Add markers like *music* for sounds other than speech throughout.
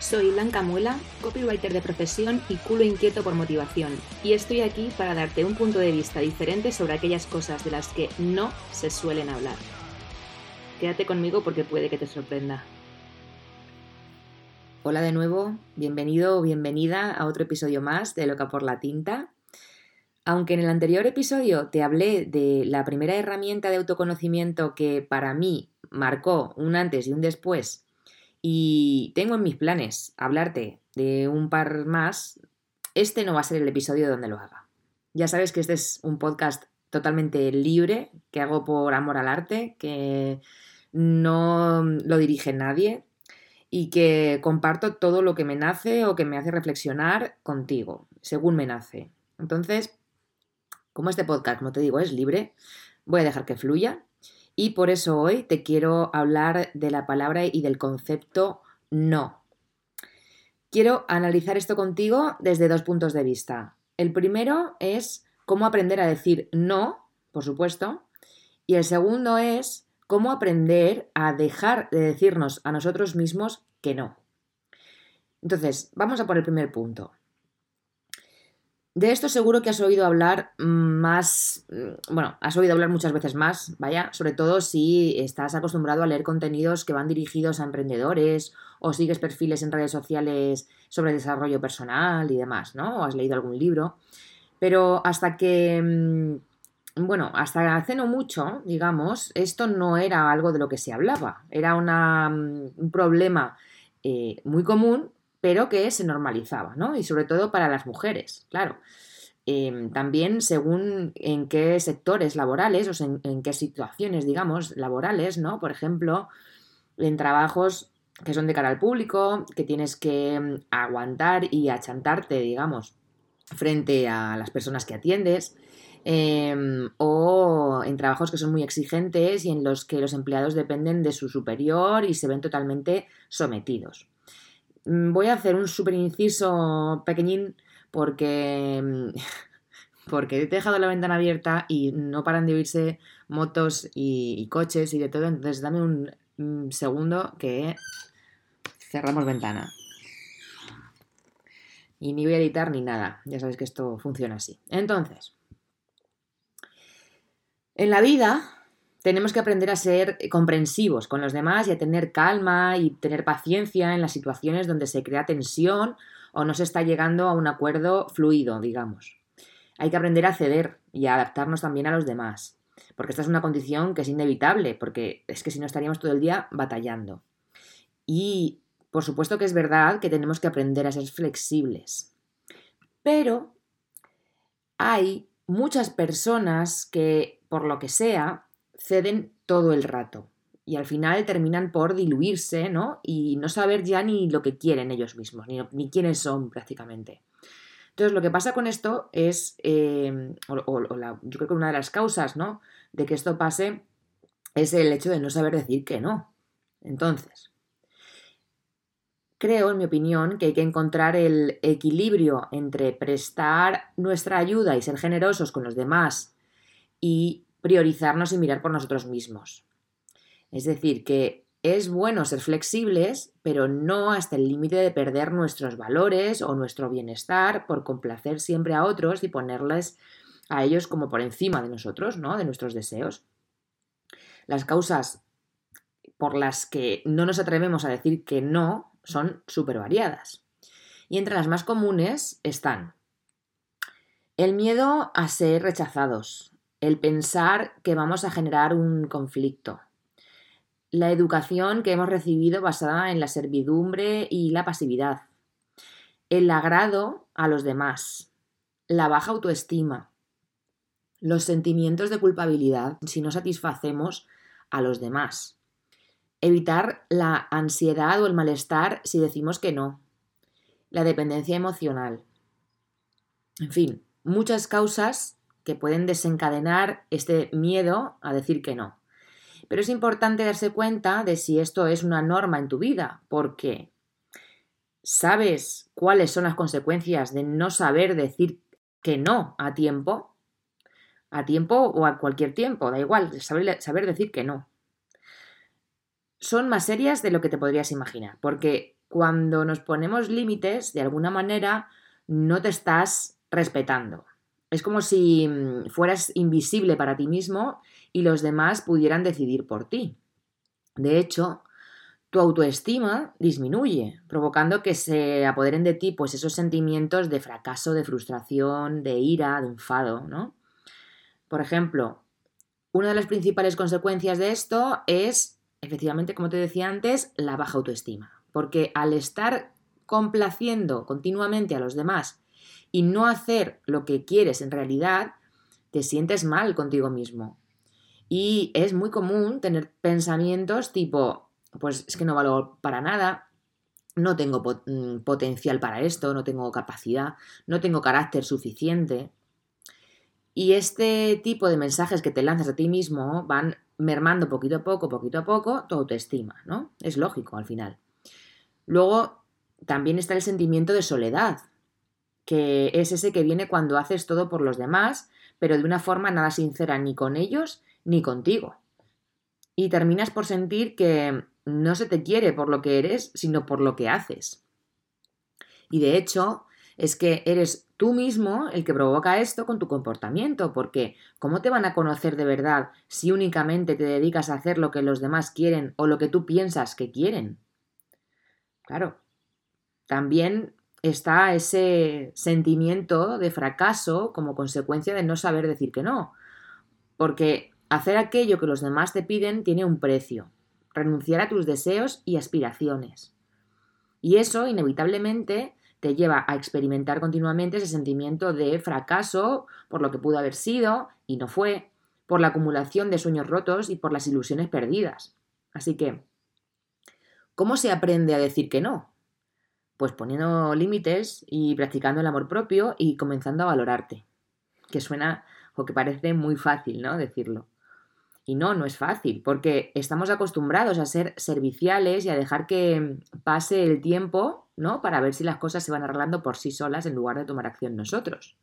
Soy Blanca Muela, copywriter de profesión y culo inquieto por motivación, y estoy aquí para darte un punto de vista diferente sobre aquellas cosas de las que no se suelen hablar. Quédate conmigo porque puede que te sorprenda. Hola de nuevo, bienvenido o bienvenida a otro episodio más de Loca por la Tinta. Aunque en el anterior episodio te hablé de la primera herramienta de autoconocimiento que para mí marcó un antes y un después y tengo en mis planes hablarte de un par más. Este no va a ser el episodio donde lo haga. Ya sabes que este es un podcast totalmente libre, que hago por amor al arte, que no lo dirige nadie y que comparto todo lo que me nace o que me hace reflexionar contigo, según me nace. Entonces, como este podcast, como te digo, es libre, voy a dejar que fluya y por eso hoy te quiero hablar de la palabra y del concepto no. Quiero analizar esto contigo desde dos puntos de vista. El primero es cómo aprender a decir no, por supuesto, y el segundo es cómo aprender a dejar de decirnos a nosotros mismos que no. Entonces, vamos a por el primer punto. De esto seguro que has oído hablar más, mm, bueno, has oído hablar muchas veces más, vaya, sobre todo si estás acostumbrado a leer contenidos que van dirigidos a emprendedores o sigues perfiles en redes sociales sobre desarrollo personal y demás, ¿no? O has leído algún libro. Pero hasta que, mm, bueno, hasta hace no mucho, digamos, esto no era algo de lo que se hablaba, era mm, un problema eh, muy común pero que se normalizaba, ¿no? Y sobre todo para las mujeres, claro. Em, también según en qué sectores laborales o en, qué situaciones, digamos, laborales, ¿no? Por ejemplo, en trabajos que son de cara al público, que tienes que em, aguantar y achantarte, digamos, frente a las personas que atiendes, em, o en trabajos que son muy exigentes y en los que los empleados dependen de su superior y se ven totalmente sometidos. Mm, voy a hacer un super inciso pequeñín porque, mm, *laughs* porque he dejado la ventana abierta y no paran de oírse motos y, coches y de todo. Entonces dame un, segundo que cerramos ventana. Y ni voy a editar ni nada. Ya sabéis que esto funciona así. Entonces, en la vida tenemos que aprender a ser comprensivos con los demás y a tener calma y tener paciencia en las situaciones donde se crea tensión o no se está llegando a un acuerdo fluido, digamos. Hay que aprender a ceder y a adaptarnos también a los demás, porque esta es una condición que es inevitable, porque es que si no estaríamos todo el día batallando. Y por supuesto que es verdad que tenemos que aprender a ser flexibles, pero hay muchas personas que, por lo que sea, ceden todo el rato y al final terminan por diluirse, ¿no? Y no saber ya ni lo que quieren ellos mismos, ni, quiénes son prácticamente. Entonces, lo que pasa con esto es, eh, o, yo creo que una de las causas, ¿no? De que esto pase es el hecho de no saber decir que no. Entonces, creo, en mi opinión, que hay que encontrar el equilibrio entre prestar nuestra ayuda y ser generosos con los demás y priorizarnos y mirar por nosotros mismos. Es decir, que es bueno ser flexibles, pero no hasta el límite de perder nuestros valores o nuestro bienestar por complacer siempre a otros y ponerles a ellos como por encima de nosotros, ¿no? De nuestros deseos. Las causas por las que no nos atrevemos a decir que no son súper variadas. Y entre las más comunes están el miedo a ser rechazados, el pensar que vamos a generar un conflicto, la educación que hemos recibido basada en la servidumbre y la pasividad, el agrado a los demás, la baja autoestima, los sentimientos de culpabilidad si no satisfacemos a los demás, Evitar la ansiedad o el malestar si decimos que no. La dependencia emocional. En fin, muchas causas que pueden desencadenar este miedo a decir que no. Pero es importante darse cuenta de si esto es una norma en tu vida, porque ¿sabes cuáles son las consecuencias de no saber decir que no a tiempo? A tiempo o a cualquier tiempo, da igual, saber, decir que no son más serias de lo que te podrías imaginar, porque cuando nos ponemos límites, de alguna manera, no te estás respetando. Es como si mm, fueras invisible para ti mismo y los demás pudieran decidir por ti. De hecho, tu autoestima disminuye, provocando que se apoderen de ti pues esos sentimientos de fracaso, de frustración, de ira, de enfado, ¿no? Por ejemplo, una de las principales consecuencias de esto es efectivamente, como te decía antes, la baja autoestima. Porque al estar complaciendo continuamente a los demás y no hacer lo que quieres en realidad, te sientes mal contigo mismo. Y es muy común tener pensamientos tipo, pues es que no valgo para nada, no tengo mm, potencial para esto, no tengo capacidad, no tengo carácter suficiente. Y este tipo de mensajes que te lanzas a ti mismo van mermando poquito a poco, poquito a poco, tu autoestima, ¿no? Es lógico al final. Luego también está el sentimiento de soledad, que es ese que viene cuando haces todo por los demás, pero de una forma nada sincera ni con ellos ni contigo. Y terminas por sentir que no se te quiere por lo que eres, sino por lo que haces. Y de hecho, es que eres tú mismo el que provoca esto con tu comportamiento, porque ¿cómo te van a conocer de verdad si únicamente te dedicas a hacer lo que los demás quieren o lo que tú piensas que quieren? Claro, también está ese sentimiento de fracaso como consecuencia de no saber decir que no, porque hacer aquello que los demás te piden tiene un precio, renunciar a tus deseos y aspiraciones. Y eso, inevitablemente, te lleva a experimentar continuamente ese sentimiento de fracaso por lo que pudo haber sido y no fue, por la acumulación de sueños rotos y por las ilusiones perdidas. Así que, ¿cómo se aprende a decir que no? Pues poniendo límites y practicando el amor propio y comenzando a valorarte. Que suena o que parece muy fácil, ¿no? Decirlo. Y no, no es fácil, porque estamos acostumbrados a ser serviciales y a dejar que pase el tiempo ¿no? Para ver si las cosas se van arreglando por sí solas en lugar de tomar acción nosotros.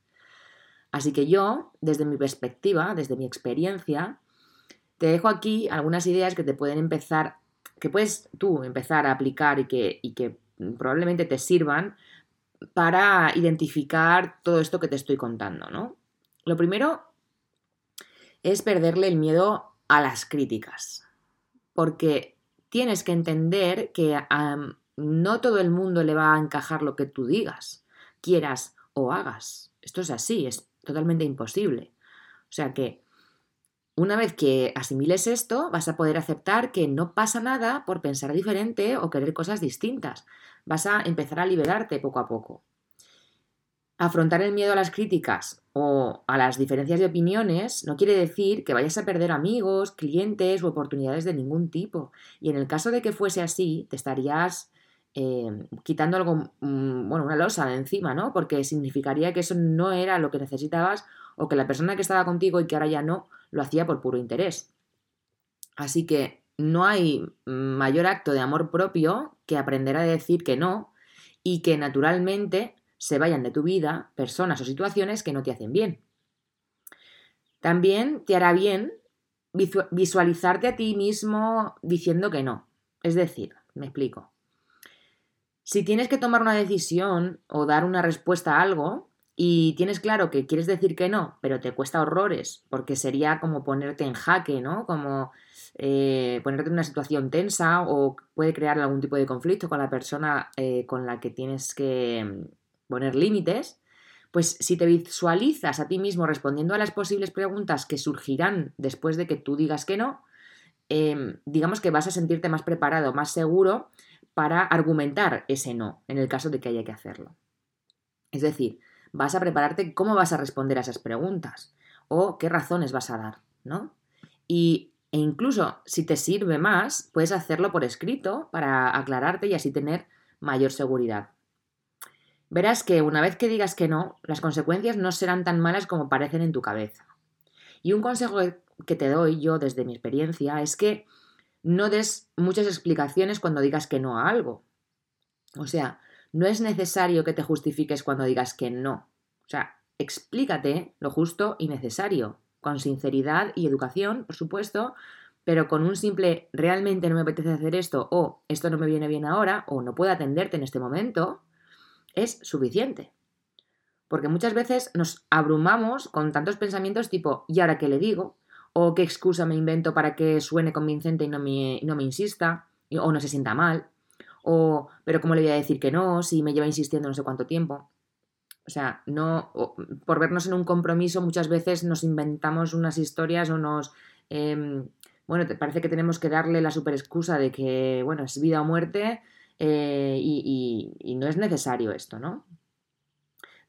Así que yo, desde mi perspectiva, desde mi experiencia, te dejo aquí algunas ideas que te pueden empezar, que puedes tú empezar a aplicar y que, y que probablemente te sirvan para identificar todo esto que te estoy contando, ¿no? Lo primero es perderle el miedo a las críticas, porque tienes que entender que no todo el mundo le va a encajar lo que tú digas, quieras o hagas. Esto es así, es totalmente imposible. O sea que una vez que asimiles esto, vas a poder aceptar que no pasa nada por pensar diferente o querer cosas distintas. Vas a empezar a liberarte poco a poco. Afrontar el miedo a las críticas o a las diferencias de opiniones no quiere decir que vayas a perder amigos, clientes u oportunidades de ningún tipo. Y en el caso de que fuese así, te estarías Em, quitando algo, mm, bueno, una losa de encima, ¿no? Porque significaría que eso no era lo que necesitabas o que la persona que estaba contigo y que ahora ya no, lo hacía por puro interés. Así que no hay mayor acto de amor propio que aprender a decir que no y que naturalmente se vayan de tu vida personas o situaciones que no te hacen bien. También te hará bien visualizarte a ti mismo diciendo que no. Es decir, me explico. Si tienes que tomar una decisión o dar una respuesta a algo y tienes claro que quieres decir que no, pero te cuesta horrores, porque sería como ponerte en jaque, ¿no? Como eh, ponerte en una situación tensa o puede crear algún tipo de conflicto con la persona eh, con la que tienes que mm, poner límites, pues si te visualizas a ti mismo respondiendo a las posibles preguntas que surgirán después de que tú digas que no, em, digamos que vas a sentirte más preparado, más seguro para argumentar ese no, en el caso de que haya que hacerlo. Es decir, vas a prepararte cómo vas a responder a esas preguntas o qué razones vas a dar, ¿no? Y E incluso si te sirve más, puedes hacerlo por escrito para aclararte y así tener mayor seguridad. Verás que una vez que digas que no, las consecuencias no serán tan malas como parecen en tu cabeza. Y un consejo que te doy yo desde mi experiencia es que no des muchas explicaciones cuando digas que no a algo. O sea, no es necesario que te justifiques cuando digas que no. O sea, explícate lo justo y necesario, con sinceridad y educación, por supuesto, pero con un simple realmente no me apetece hacer esto o esto no me viene bien ahora o no puedo atenderte en este momento, es suficiente. Porque muchas veces nos abrumamos con tantos pensamientos tipo ¿y ahora qué le digo? o qué excusa me invento para que suene convincente y no me, no me insista o no se sienta mal o pero cómo le voy a decir que no si me lleva insistiendo no sé cuánto tiempo. O sea, no, por vernos en un compromiso muchas veces nos inventamos unas historias o nos... Em, bueno, te parece que tenemos que darle la super excusa de que, bueno, es vida o muerte eh, y, y, no es necesario esto, ¿no?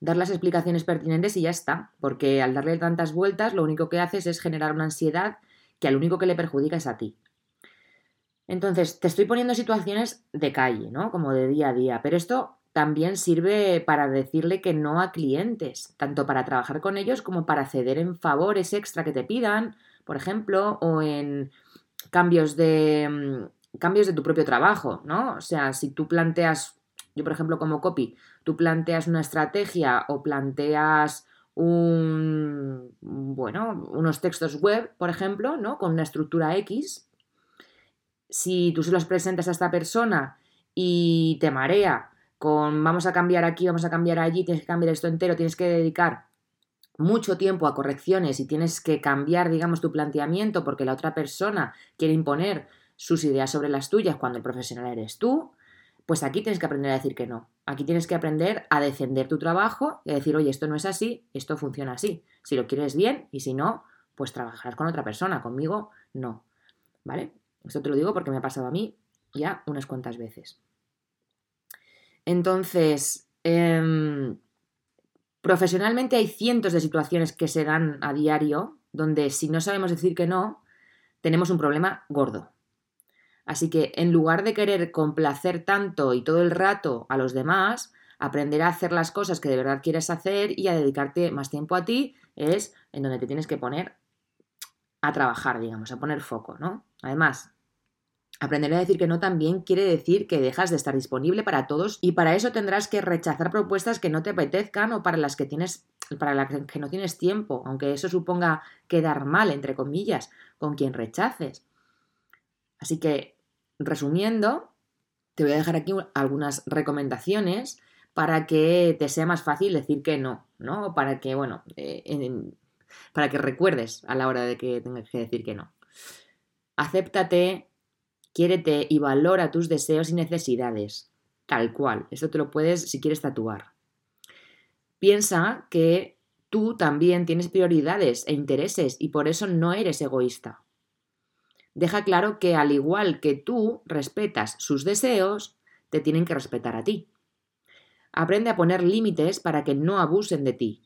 Dar las explicaciones pertinentes y ya está, porque al darle tantas vueltas lo único que haces es generar una ansiedad que al único que le perjudica es a ti. Entonces, te estoy poniendo situaciones de calle, ¿no? Como de día a día, pero esto también sirve para decirle que no a clientes, tanto para trabajar con ellos como para ceder en favores extra que te pidan, por ejemplo, o en cambios de mm, cambios de tu propio trabajo, ¿no? O sea, si tú planteas, yo por ejemplo como copy, tú planteas una estrategia o planteas un, bueno, unos textos web, por ejemplo, ¿no? Con una estructura X, si tú se los presentas a esta persona y te marea con vamos a cambiar aquí, vamos a cambiar allí, tienes que cambiar esto entero, tienes que dedicar mucho tiempo a correcciones y tienes que cambiar, digamos, tu planteamiento porque la otra persona quiere imponer sus ideas sobre las tuyas cuando el profesional eres tú, pues aquí tienes que aprender a decir que no. Aquí tienes que aprender a defender tu trabajo y a decir, oye, esto no es así, esto funciona así. Si lo quieres bien y si no, pues trabajarás con otra persona, conmigo no. ¿Vale? Esto te lo digo porque me ha pasado a mí ya unas cuantas veces. Entonces, em, profesionalmente hay cientos de situaciones que se dan a diario donde si no sabemos decir que no, tenemos un problema gordo. Así que en lugar de querer complacer tanto y todo el rato a los demás, aprender a hacer las cosas que de verdad quieres hacer y a dedicarte más tiempo a ti es en donde te tienes que poner a trabajar, digamos, a poner foco, ¿no? Además, Aprender a decir que no también quiere decir que dejas de estar disponible para todos y para eso tendrás que rechazar propuestas que no te apetezcan o para las que tienes para las que no tienes tiempo, aunque eso suponga quedar mal entre comillas con quien rechaces. Así que resumiendo, te voy a dejar aquí algunas recomendaciones para que te sea más fácil decir que no, ¿no? Para que, bueno, eh, para que recuerdes a la hora de que tengas que decir que no. Acéptate, Quiérete y valora tus deseos y necesidades. Tal cual. Eso te lo puedes si quieres tatuar. Piensa que tú también tienes prioridades e intereses y por eso no eres egoísta. Deja claro que al igual que tú respetas sus deseos, te tienen que respetar a ti. Aprende a poner límites para que no abusen de ti.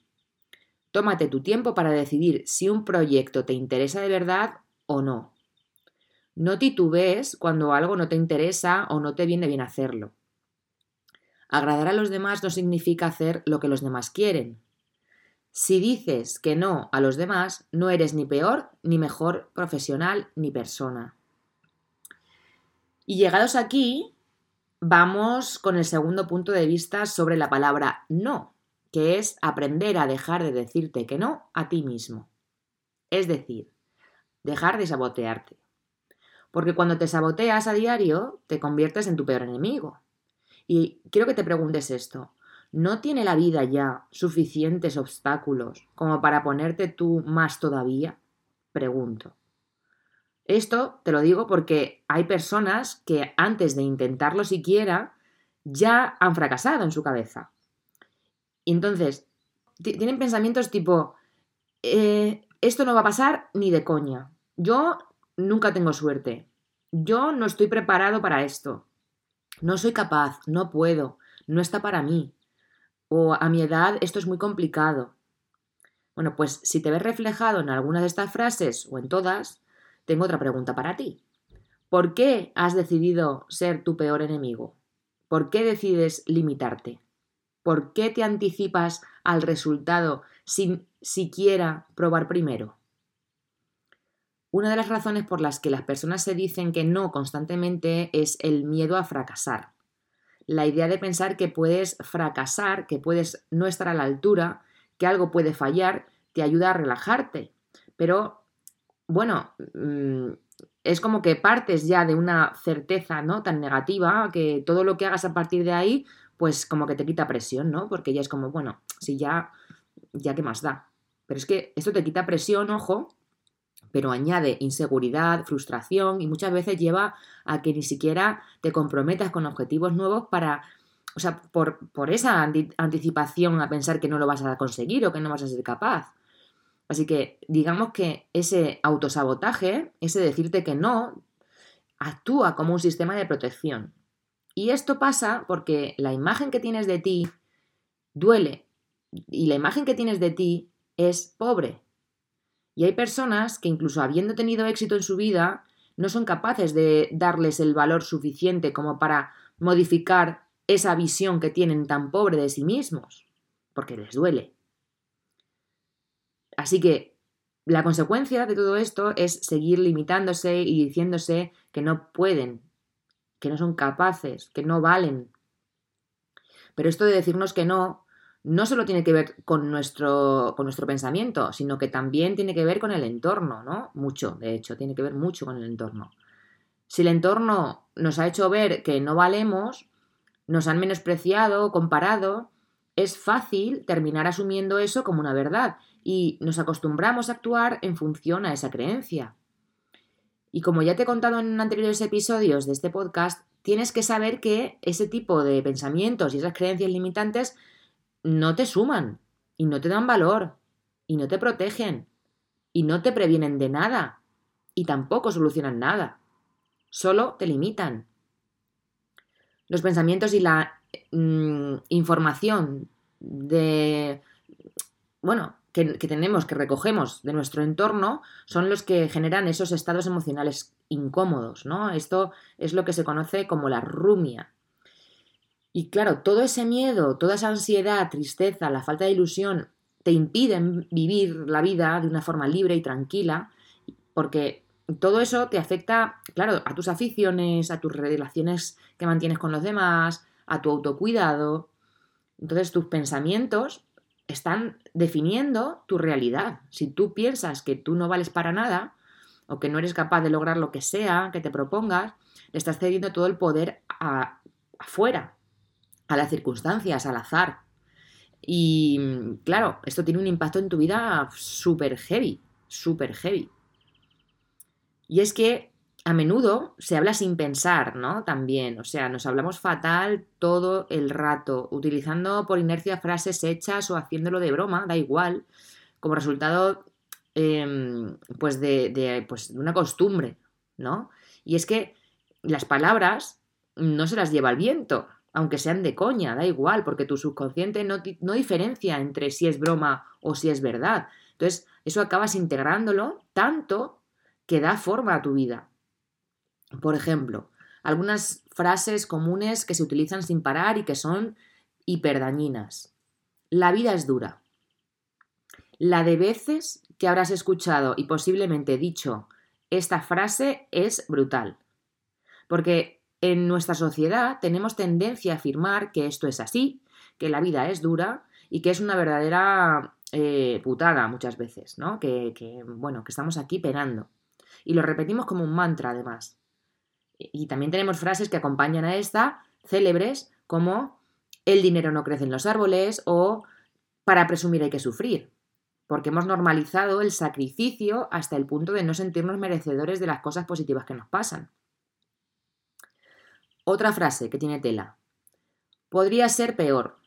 Tómate tu tiempo para decidir si un proyecto te interesa de verdad o no. No titubees cuando algo no te interesa o no te viene bien hacerlo. Agradar a los demás no significa hacer lo que los demás quieren. Si dices que no a los demás, no eres ni peor ni mejor profesional ni persona. Y llegados aquí, vamos con el segundo punto de vista sobre la palabra no, que es aprender a dejar de decirte que no a ti mismo. Es decir, dejar de sabotearte. Porque cuando te saboteas a diario, te conviertes en tu peor enemigo. Y quiero que te preguntes esto. ¿No tiene la vida ya suficientes obstáculos como para ponerte tú más todavía? Pregunto. Esto te lo digo porque hay personas que antes de intentarlo siquiera ya han fracasado en su cabeza. Y entonces, tienen pensamientos tipo, eh, esto no va a pasar ni de coña. Yo nunca tengo suerte. Yo no estoy preparado para esto. No soy capaz, no puedo, no está para mí. O a mi edad esto es muy complicado. Bueno, pues si te ves reflejado en alguna de estas frases o en todas, tengo otra pregunta para ti. ¿Por qué has decidido ser tu peor enemigo? ¿Por qué decides limitarte? ¿Por qué te anticipas al resultado sin siquiera probar primero? Una de las razones por las que las personas se dicen que no constantemente es el miedo a fracasar. La idea de pensar que puedes fracasar, que puedes no estar a la altura, que algo puede fallar, te ayuda a relajarte. Pero, bueno, mm, es como que partes ya de una certeza ¿no? tan negativa que todo lo que hagas a partir de ahí pues como que te quita presión, ¿no? Porque ya es como, bueno, si ya, ya qué más da. Pero es que esto te quita presión, ojo, pero añade inseguridad, frustración y muchas veces lleva a que ni siquiera te comprometas con objetivos nuevos para, o sea, por, por esa anticipación a pensar que no lo vas a conseguir o que no vas a ser capaz. Así que digamos que ese autosabotaje, ese decirte que no, actúa como un sistema de protección. Y esto pasa porque la imagen que tienes de ti duele y la imagen que tienes de ti es pobre. Y hay personas que incluso habiendo tenido éxito en su vida, no son capaces de darles el valor suficiente como para modificar esa visión que tienen tan pobre de sí mismos, porque les duele. Así que la consecuencia de todo esto es seguir limitándose y diciéndose que no pueden, que no son capaces, que no valen. Pero esto de decirnos que no, no solo tiene que ver con nuestro, con nuestro pensamiento, sino que también tiene que ver con el entorno, ¿no? Mucho, de hecho, tiene que ver mucho con el entorno. Si el entorno nos ha hecho ver que no valemos, nos han menospreciado, comparado, es fácil terminar asumiendo eso como una verdad y nos acostumbramos a actuar en función a esa creencia. Y como ya te he contado en anteriores episodios de este podcast, tienes que saber que ese tipo de pensamientos y esas creencias limitantes no te suman y no te dan valor y no te protegen y no te previenen de nada y tampoco solucionan nada. Solo te limitan. Los pensamientos y la mm, información de, bueno, que, tenemos, que recogemos de nuestro entorno, son los que generan esos estados emocionales incómodos, ¿no? Esto es lo que se conoce como la rumia. Y claro, todo ese miedo, toda esa ansiedad, tristeza, la falta de ilusión, te impiden vivir la vida de una forma libre y tranquila, porque todo eso te afecta, claro, a tus aficiones, a tus relaciones que mantienes con los demás, a tu autocuidado. Entonces tus pensamientos están definiendo tu realidad. Si tú piensas que tú no vales para nada o que no eres capaz de lograr lo que sea que te propongas, le estás cediendo todo el poder a, afuera, a las circunstancias, al azar. Y claro, esto tiene un impacto en tu vida súper heavy, súper heavy. Y es que a menudo se habla sin pensar, ¿no? También, o sea, nos hablamos fatal todo el rato, utilizando por inercia frases hechas o haciéndolo de broma, da igual, como resultado, em, pues, de, pues, de una costumbre, ¿no? Y es que las palabras no se las lleva el viento, aunque sean de coña, da igual, porque tu subconsciente no, no diferencia entre si es broma o si es verdad. Entonces, eso acabas integrándolo tanto que da forma a tu vida. Por ejemplo, algunas frases comunes que se utilizan sin parar y que son hiperdañinas. La vida es dura. La de veces que habrás escuchado y posiblemente dicho esta frase es brutal. Porque en nuestra sociedad tenemos tendencia a afirmar que esto es así, que la vida es dura y que es una verdadera eh, putada muchas veces, ¿no? Que, que, bueno, que estamos aquí penando. Y lo repetimos como un mantra además. Y también tenemos frases que acompañan a esta, célebres, como el dinero no crece en los árboles o para presumir hay que sufrir, porque hemos normalizado el sacrificio hasta el punto de no sentirnos merecedores de las cosas positivas que nos pasan. Otra frase que tiene tela. Podría ser peor.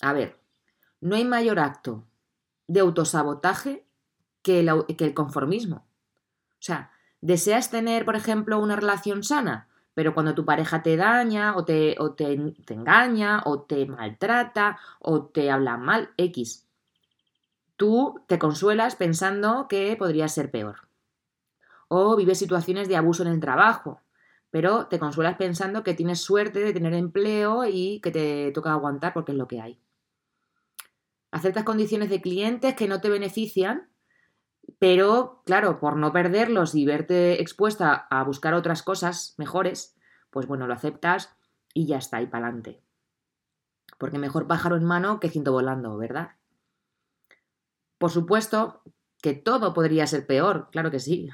A ver, no hay mayor acto de autosabotaje que el, conformismo. O sea, ¿Deseas tener, por ejemplo, una relación sana? Pero cuando tu pareja te daña o te, o te, engaña o te maltrata o te habla mal, X, tú te consuelas pensando que podría ser peor. o vives situaciones de abuso en el trabajo, pero te consuelas pensando que tienes suerte de tener empleo y que te toca aguantar porque es lo que hay. Aceptas condiciones de clientes que no te benefician, pero claro, por no perderlos y verte expuesta a buscar otras cosas mejores, pues bueno, lo aceptas y ya está, y para adelante. Porque mejor pájaro en mano que ciento volando, ¿verdad? Por supuesto que todo podría ser peor, claro que sí,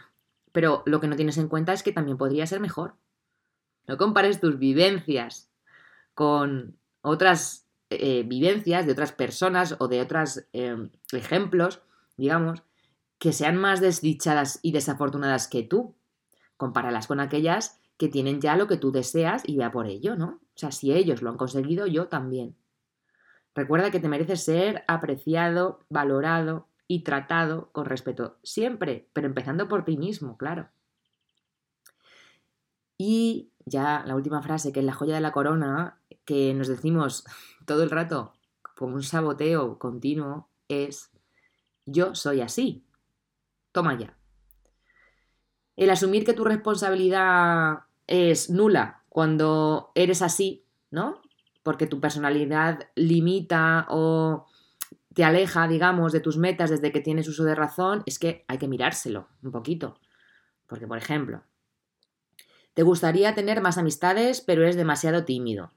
pero lo que no tienes en cuenta es que también podría ser mejor. No compares tus vivencias con otras eh, vivencias de otras personas o de otros em, ejemplos, digamos, que sean más desdichadas y desafortunadas que tú. Compáralas con aquellas que tienen ya lo que tú deseas y vea por ello, ¿no? O sea, si ellos lo han conseguido, yo también. Recuerda que te mereces ser apreciado, valorado y tratado con respeto siempre, pero empezando por ti mismo, claro. Y ya la última frase, que es la joya de la corona, que nos decimos *laughs* todo el rato como un saboteo continuo, es yo soy así. Toma ya. El asumir que tu responsabilidad es nula cuando eres así, ¿no? Porque tu personalidad limita o te aleja, digamos, de tus metas desde que tienes uso de razón, es que hay que mirárselo un poquito. Porque, por ejemplo, te gustaría tener más amistades, pero eres demasiado tímido.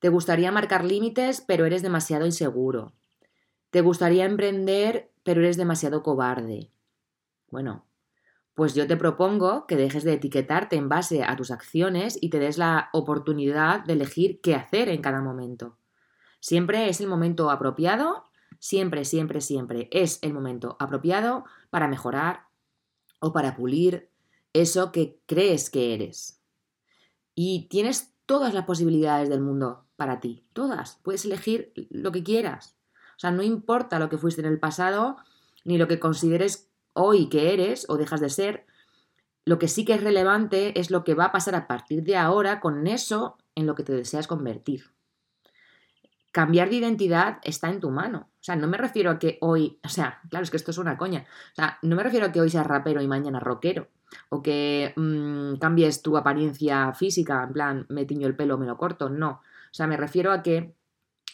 Te gustaría marcar límites, pero eres demasiado inseguro. Te gustaría emprender, pero eres demasiado cobarde. Bueno, pues yo te propongo que dejes de etiquetarte en base a tus acciones y te des la oportunidad de elegir qué hacer en cada momento. Siempre es el momento apropiado, siempre, siempre, siempre es el momento apropiado para mejorar o para pulir eso que crees que eres. Y tienes todas las posibilidades del mundo para ti, todas. Puedes elegir lo que quieras. O sea, no importa lo que fuiste en el pasado, ni lo que consideres hoy que eres o dejas de ser. Lo que sí que es relevante es lo que va a pasar a partir de ahora con eso en lo que te deseas convertir. Cambiar de identidad está en tu mano. O sea, no me refiero a que hoy, o sea, claro, es que esto es una coña. O sea, no me refiero a que hoy seas rapero y mañana rockero o que mm, cambies tu apariencia física, en plan, me tiño el pelo, me lo corto, no. O sea, me refiero a que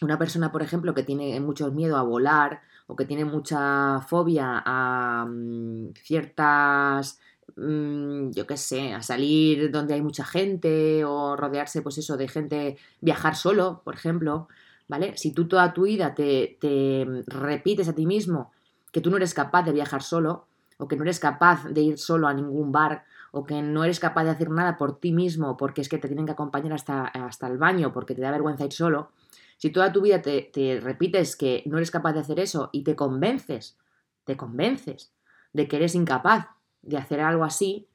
una persona, por ejemplo, que tiene mucho miedo a volar o que tiene mucha fobia a mm, ciertas, mm, yo qué sé, a salir donde hay mucha gente o rodearse, pues eso, de gente, viajar solo, por ejemplo, ¿vale? Si tú toda tu vida te, te repites a ti mismo que tú no eres capaz de viajar solo, o que no eres capaz de ir solo a ningún bar, o que no eres capaz de hacer nada por ti mismo porque es que te tienen que acompañar hasta, hasta el baño porque te da vergüenza ir solo, si toda tu vida te, te repites que no eres capaz de hacer eso y te convences, te convences de que eres incapaz de hacer algo así,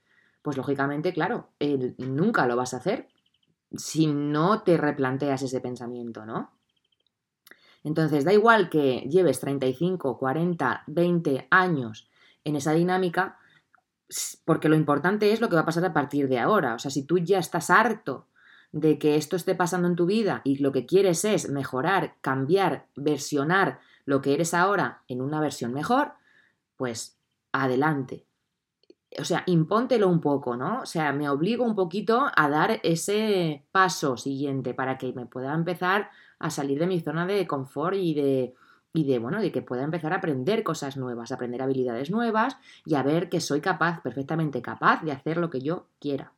pues lógicamente, claro, nunca lo vas a hacer si no te replanteas ese pensamiento, ¿no? Entonces, da igual que lleves 35, 40, 20 años en esa dinámica, porque lo importante es lo que va a pasar a partir de ahora. O sea, si tú ya estás harto de que esto esté pasando en tu vida y lo que quieres es mejorar, cambiar, versionar lo que eres ahora en una versión mejor, pues adelante. O sea, impóntelo un poco, ¿no? O sea, me obligo un poquito a dar ese paso siguiente para que me pueda empezar a salir de mi zona de confort y de, y de, bueno, de que pueda empezar a aprender cosas nuevas, aprender habilidades nuevas y a ver que soy capaz, perfectamente capaz de hacer lo que yo quiera.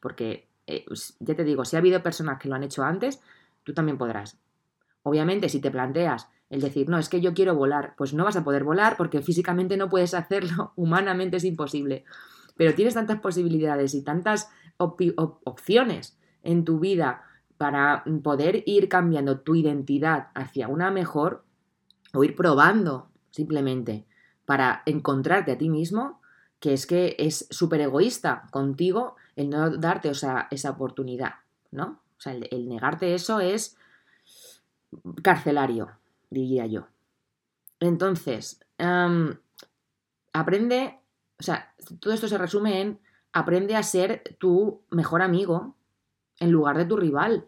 Porque, eh, ya te digo, si ha habido personas que lo han hecho antes, tú también podrás. Obviamente, si te planteas el decir, no, es que yo quiero volar, pues no vas a poder volar porque físicamente no puedes hacerlo, *laughs* humanamente es imposible. Pero tienes tantas posibilidades y tantas opciones en tu vida para poder ir cambiando tu identidad hacia una mejor, o ir probando simplemente para encontrarte a ti mismo, que es que es súper egoísta contigo el no darte esa oportunidad, ¿no? O sea, el, negarte eso es carcelario, diría yo. Entonces, aprende, o sea, todo esto se resume en aprende a ser tu mejor amigo en lugar de tu rival.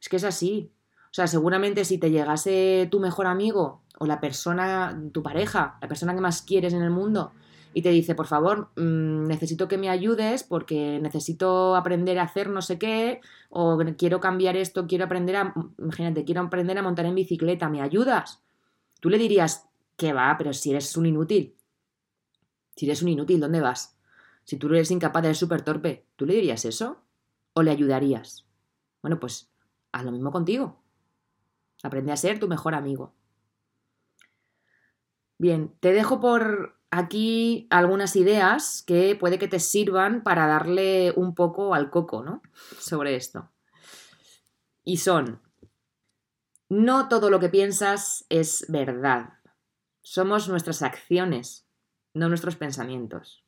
Es que es así. Sea, seguramente si te llegase tu mejor amigo o la persona, tu pareja, la persona que más quieres en el mundo, y te dice, por favor, mm, necesito que me ayudes porque necesito aprender a hacer no sé qué, o quiero cambiar esto, quiero aprender a, imagínate, quiero aprender a montar en bicicleta, ¿me ayudas? Tú le dirías, que va, pero si eres un inútil. Si eres un inútil, ¿dónde vas? Si tú eres incapaz, eres súper torpe, ¿tú le dirías eso? ¿O le ayudarías? Bueno, pues haz lo mismo contigo. Aprende a ser tu mejor amigo. Bien, te dejo por aquí algunas ideas que puede que te sirvan para darle un poco al coco, ¿no? Sobre esto. Y son, no todo lo que piensas es verdad. Somos nuestras acciones, no nuestros pensamientos.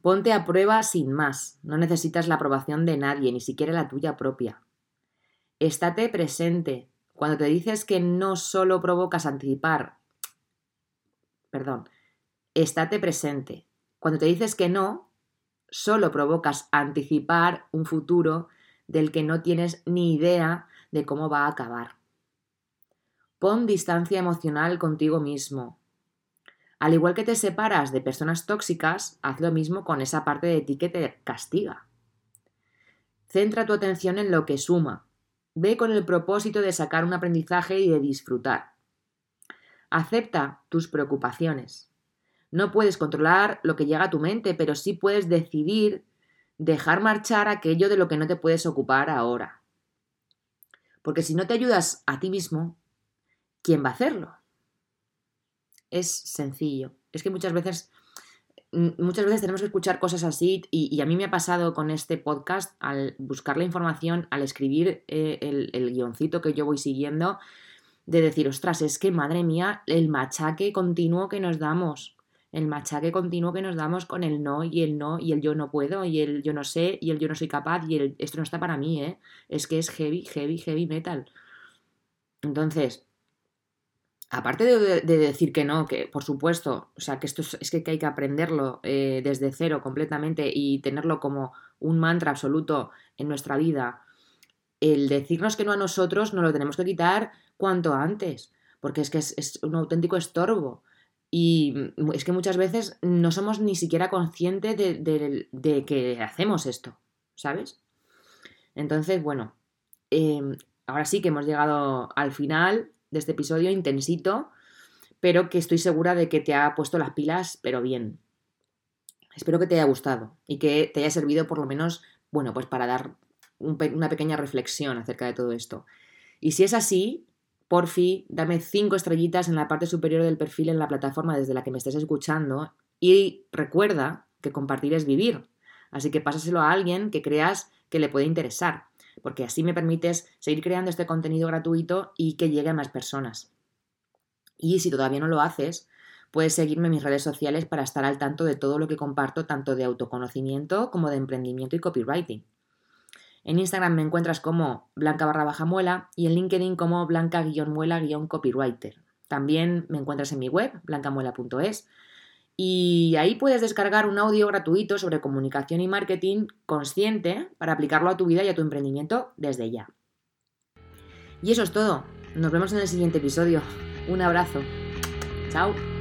Ponte a prueba sin más, no necesitas la aprobación de nadie, ni siquiera la tuya propia. Estate presente. Cuando te dices que no solo provocas anticipar, perdón, estate presente. Cuando te dices que no, solo provocas anticipar un futuro del que no tienes ni idea de cómo va a acabar. Pon distancia emocional contigo mismo. Al igual que te separas de personas tóxicas, haz lo mismo con esa parte de ti que te castiga. Centra tu atención en lo que suma. Ve con el propósito de sacar un aprendizaje y de disfrutar. Acepta tus preocupaciones. No puedes controlar lo que llega a tu mente, pero sí puedes decidir dejar marchar aquello de lo que no te puedes ocupar ahora. Porque si no te ayudas a ti mismo, ¿quién va a hacerlo? Es sencillo. Es que muchas veces, muchas veces tenemos que escuchar cosas así y, a mí me ha pasado con este podcast al buscar la información, al escribir eh, el, el guioncito que yo voy siguiendo, de decir, ostras, es que madre mía, el machaque continuo que nos damos el machaque continuo que nos damos con el no y el no y el yo no puedo y el yo no sé y el yo no soy capaz y el esto no está para mí, ¿eh? Es que es heavy, heavy, heavy metal. Entonces, aparte de, decir que no, que por supuesto, o sea, que esto es, que hay que aprenderlo eh, desde cero completamente y tenerlo como un mantra absoluto en nuestra vida, el decirnos que no a nosotros nos lo tenemos que quitar cuanto antes, porque es que es un auténtico estorbo. Y mm, es que muchas veces no somos ni siquiera conscientes de, que hacemos esto, ¿sabes? Entonces, bueno, em, ahora sí que hemos llegado al final de este episodio intensito, pero que estoy segura de que te ha puesto las pilas, pero bien. Espero que te haya gustado y que te haya servido por lo menos, bueno, pues para dar una pequeña reflexión acerca de todo esto. Y si es así, porfi, dame cinco estrellitas en la parte superior del perfil en la plataforma desde la que me estés escuchando y recuerda que compartir es vivir. Así que pásaselo a alguien que creas que le puede interesar, porque así me permites seguir creando este contenido gratuito y que llegue a más personas. Y si todavía no lo haces, puedes seguirme en mis redes sociales para estar al tanto de todo lo que comparto, tanto de autoconocimiento como de emprendimiento y copywriting. En Instagram me encuentras como blanca barra muela y en LinkedIn como blanca-muela-copywriter. También me encuentras en mi web, blancamuela.es. Y ahí puedes descargar un audio gratuito sobre comunicación y marketing consciente para aplicarlo a tu vida y a tu emprendimiento desde ya. Y eso es todo. Nos vemos en el siguiente episodio. Un abrazo. Chao.